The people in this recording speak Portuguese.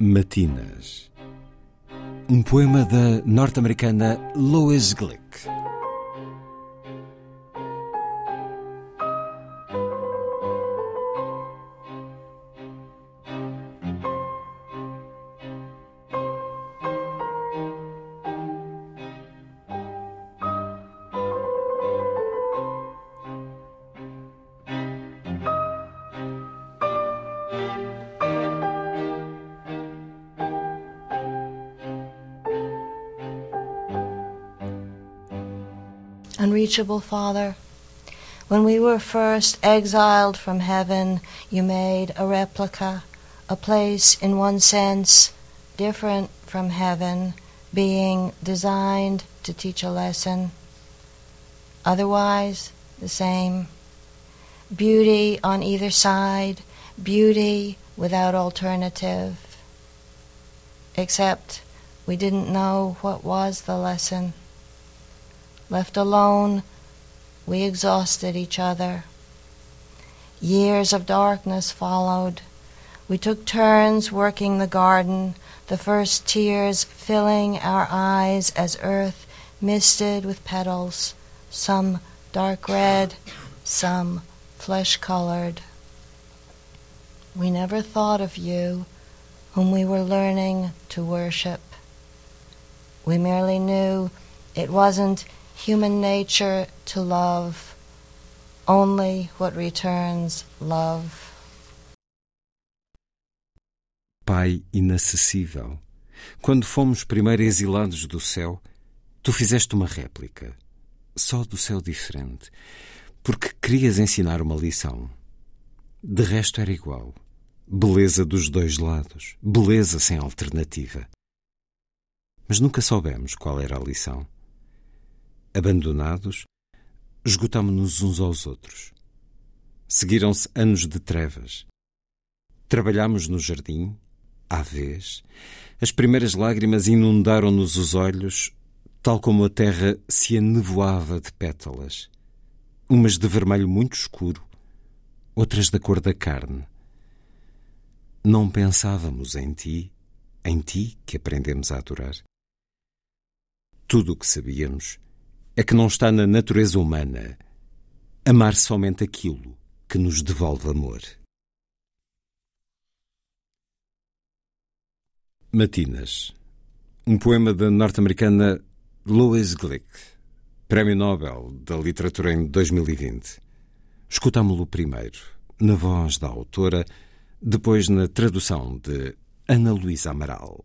Matinas. Um poema da norte-americana Lois Glick. Unreachable Father, when we were first exiled from heaven, you made a replica, a place in one sense different from heaven, being designed to teach a lesson. Otherwise, the same. Beauty on either side, beauty without alternative. Except we didn't know what was the lesson. Left alone, we exhausted each other. Years of darkness followed. We took turns working the garden, the first tears filling our eyes as earth misted with petals, some dark red, some flesh colored. We never thought of you, whom we were learning to worship. We merely knew it wasn't human nature to love only what returns love. Pai inacessível, quando fomos primeiro exilados do céu, tu fizeste uma réplica, só do céu diferente, porque querias ensinar uma lição. De resto era igual. Beleza dos dois lados, beleza sem alternativa. Mas nunca soubemos qual era a lição. Abandonados, esgotámo-nos uns aos outros. Seguiram-se anos de trevas. Trabalhámos no jardim, à vez. As primeiras lágrimas inundaram-nos os olhos, tal como a terra se anevoava de pétalas. Umas de vermelho muito escuro, outras da cor da carne. Não pensávamos em ti, em ti que aprendemos a adorar. Tudo o que sabíamos é que não está na natureza humana amar somente aquilo que nos devolve amor. Matinas, um poema da norte-americana Lois Glick, Prémio Nobel da Literatura em 2020. Escutámo-lo primeiro, na voz da autora, depois na tradução de Ana Luísa Amaral.